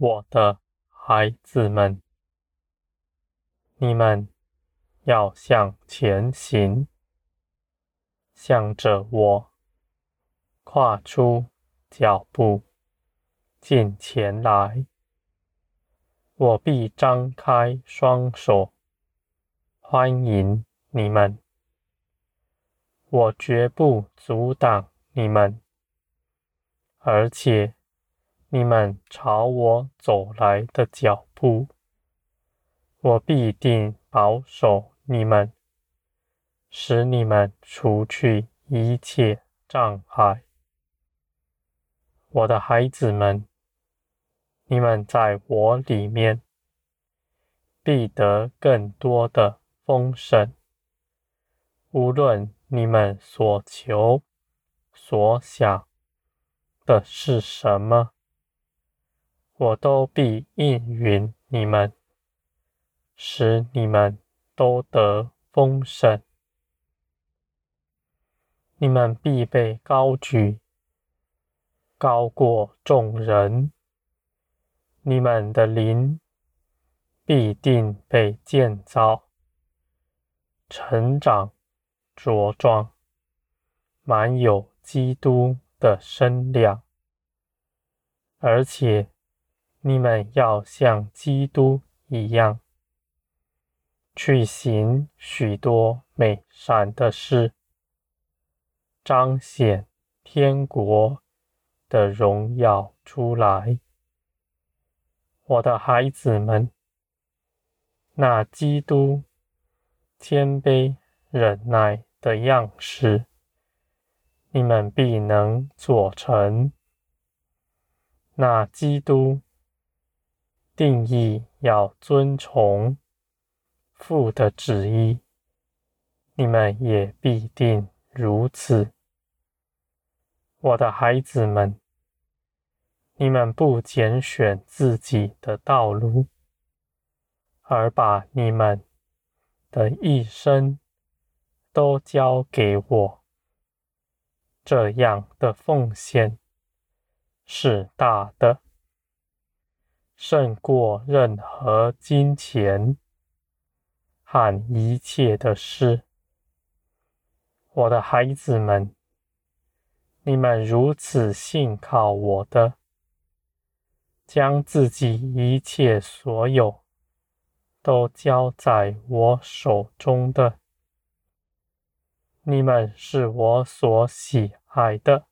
我的孩子们，你们要向前行，向着我跨出脚步，进前来。我必张开双手，欢迎你们。我绝不阻挡你们，而且你们朝我走来的脚步，我必定保守你们，使你们除去一切障碍。我的孩子们。你们在我里面必得更多的丰盛。无论你们所求所想的是什么，我都必应允你们，使你们都得丰盛。你们必被高举，高过众人。你们的灵必定被建造、成长、茁壮，满有基督的身量，而且你们要像基督一样，去行许多美善的事，彰显天国的荣耀出来。我的孩子们，那基督谦卑忍耐的样式，你们必能做成；那基督定义要遵从父的旨意，你们也必定如此。我的孩子们。你们不拣选自己的道路，而把你们的一生都交给我，这样的奉献是大的，胜过任何金钱和一切的事。我的孩子们，你们如此信靠我的。将自己一切所有都交在我手中的，你们是我所喜爱的，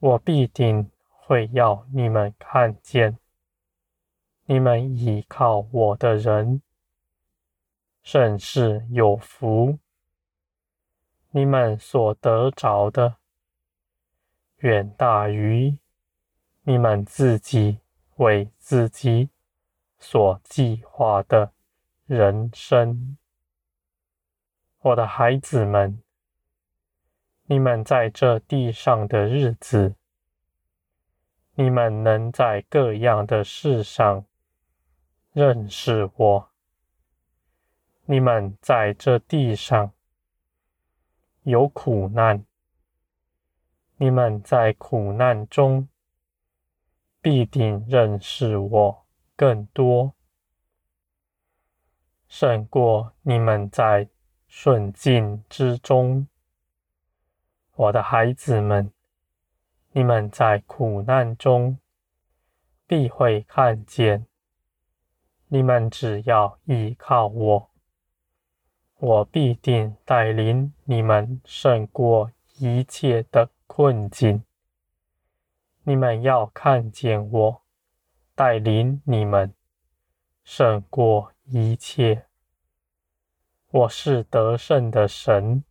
我必定会要你们看见，你们倚靠我的人甚是有福，你们所得着的远大于。你们自己为自己所计划的人生，我的孩子们，你们在这地上的日子，你们能在各样的事上认识我。你们在这地上有苦难，你们在苦难中。必定认识我更多，胜过你们在顺境之中。我的孩子们，你们在苦难中必会看见，你们只要依靠我，我必定带领你们胜过一切的困境。你们要看见我带领你们胜过一切。我是得胜的神，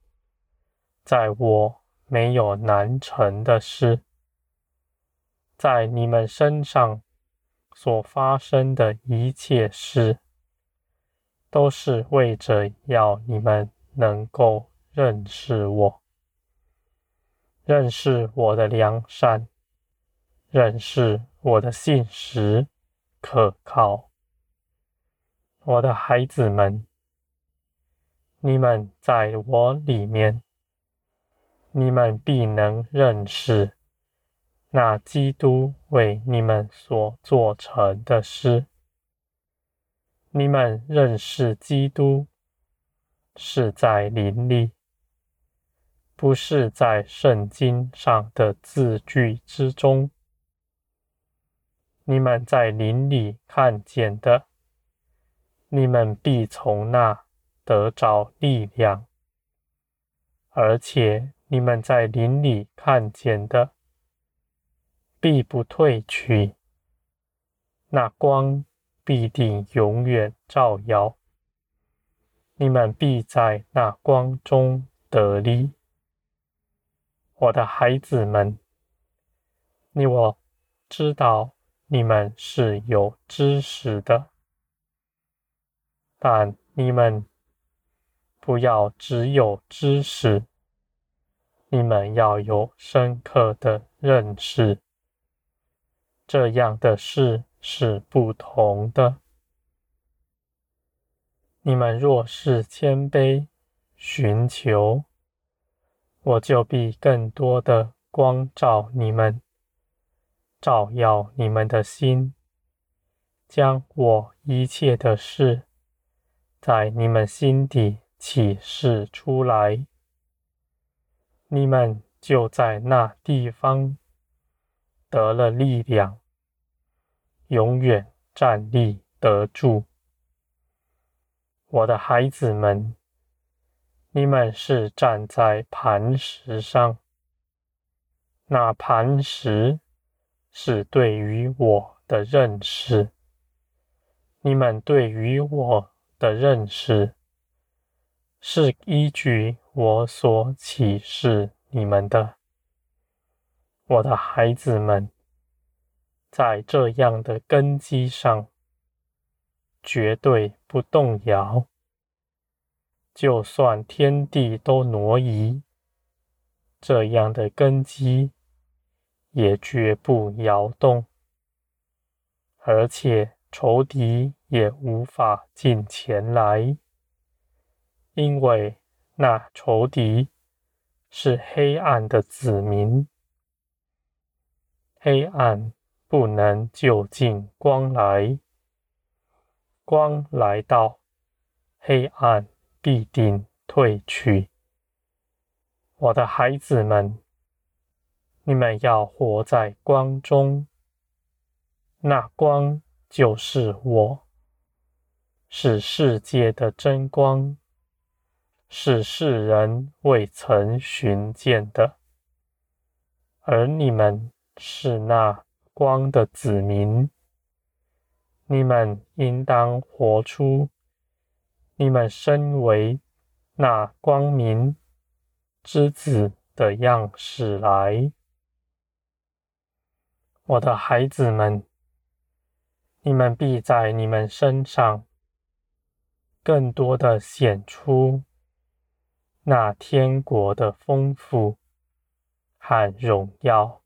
在我没有难成的事。在你们身上所发生的一切事，都是为着要你们能够认识我，认识我的良善。认识我的信实可靠，我的孩子们，你们在我里面，你们必能认识那基督为你们所做成的事。你们认识基督，是在灵里，不是在圣经上的字句之中。你们在灵里看见的，你们必从那得着力量；而且你们在灵里看见的，必不退去。那光必定永远照耀，你们必在那光中得力。我的孩子们，你我知道。你们是有知识的，但你们不要只有知识，你们要有深刻的认识。这样的事是不同的。你们若是谦卑，寻求，我就必更多的光照你们。照耀你们的心，将我一切的事在你们心底启示出来，你们就在那地方得了力量，永远站立得住。我的孩子们，你们是站在磐石上，那磐石。是对于我的认识，你们对于我的认识，是依据我所启示你们的，我的孩子们，在这样的根基上，绝对不动摇，就算天地都挪移，这样的根基。也绝不摇动，而且仇敌也无法进前来，因为那仇敌是黑暗的子民，黑暗不能就近光来，光来到，黑暗必定退去。我的孩子们。你们要活在光中，那光就是我，是世界的真光，是世人未曾寻见的。而你们是那光的子民，你们应当活出你们身为那光明之子的样式来。我的孩子们，你们必在你们身上更多的显出那天国的丰富和荣耀。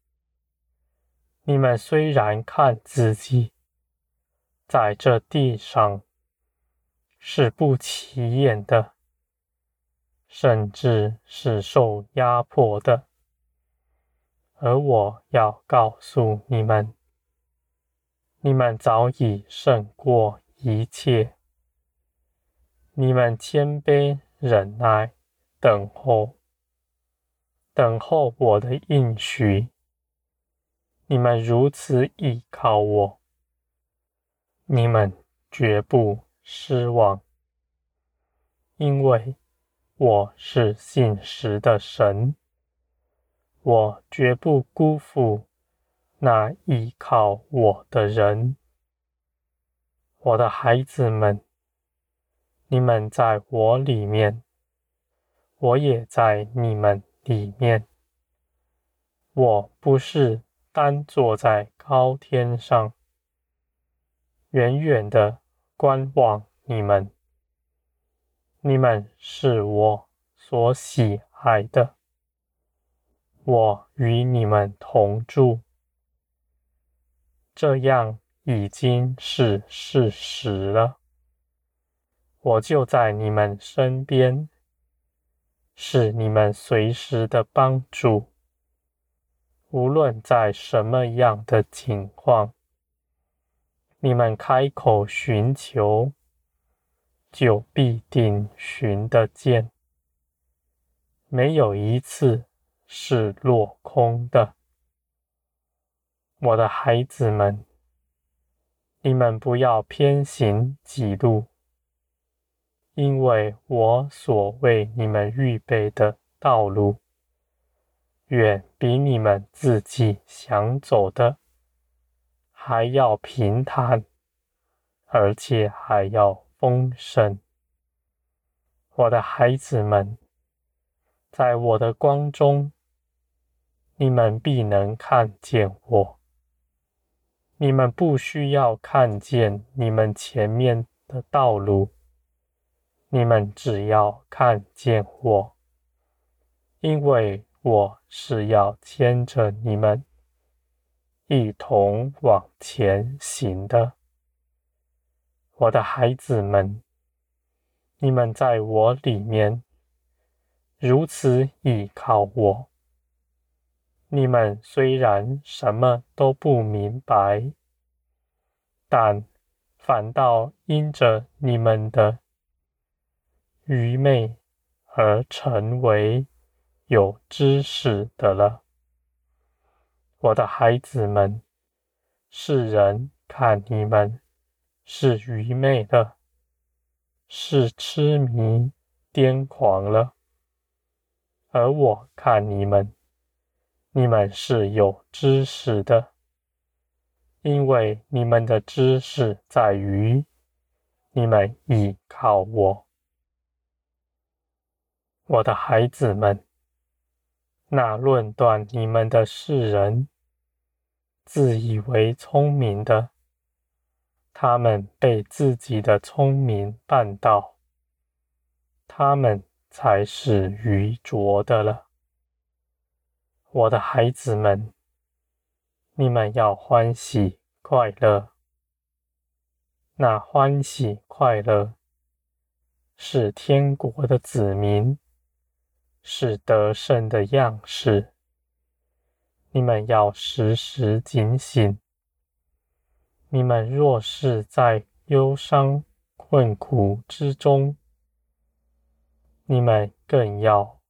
你们虽然看自己在这地上是不起眼的，甚至是受压迫的。而我要告诉你们，你们早已胜过一切。你们谦卑忍耐，等候，等候我的应许。你们如此依靠我，你们绝不失望，因为我是信实的神。我绝不辜负那依靠我的人，我的孩子们，你们在我里面，我也在你们里面。我不是安坐在高天上，远远的观望你们，你们是我所喜爱的。我与你们同住，这样已经是事实了。我就在你们身边，是你们随时的帮助。无论在什么样的情况，你们开口寻求，就必定寻得见。没有一次是落空的。我的孩子们，你们不要偏行己路，因为我所为你们预备的道路，远比你们自己想走的还要平坦，而且还要丰盛。我的孩子们。在我的光中，你们必能看见我。你们不需要看见你们前面的道路，你们只要看见我，因为我是要牵着你们一同往前行的。我的孩子们，你们在我里面。如此倚靠我，你们虽然什么都不明白，但反倒因着你们的愚昧而成为有知识的了。我的孩子们，世人看你们是愚昧的，是痴迷癫狂了。而我看你们，你们是有知识的，因为你们的知识在于你们倚靠我。我的孩子们，那论断你们的世人，自以为聪明的，他们被自己的聪明绊倒，他们。才是愚拙的了，我的孩子们，你们要欢喜快乐。那欢喜快乐是天国的子民，是得胜的样式。你们要时时警醒。你们若是在忧伤困苦之中，你们更要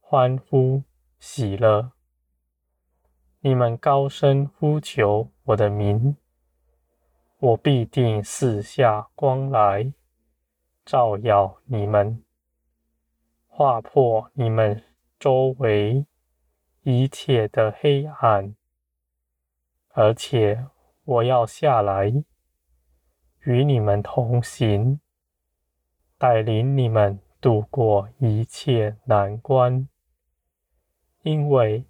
欢呼喜乐。你们高声呼求我的名，我必定赐下光来，照耀你们，划破你们周围一切的黑暗。而且我要下来与你们同行，带领你们。度过一切难关，因为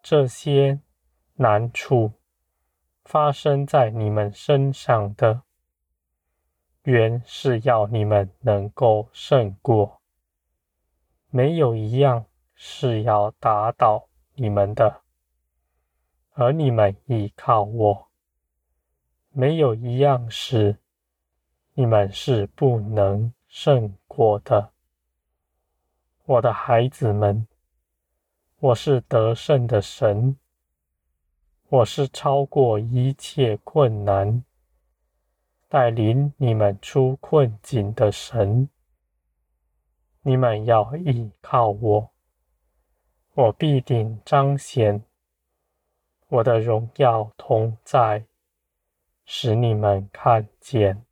这些难处发生在你们身上的，原是要你们能够胜过。没有一样是要打倒你们的，而你们依靠我，没有一样是你们是不能胜过的。我的孩子们，我是得胜的神，我是超过一切困难，带领你们出困境的神。你们要依靠我，我必定彰显我的荣耀同在，使你们看见。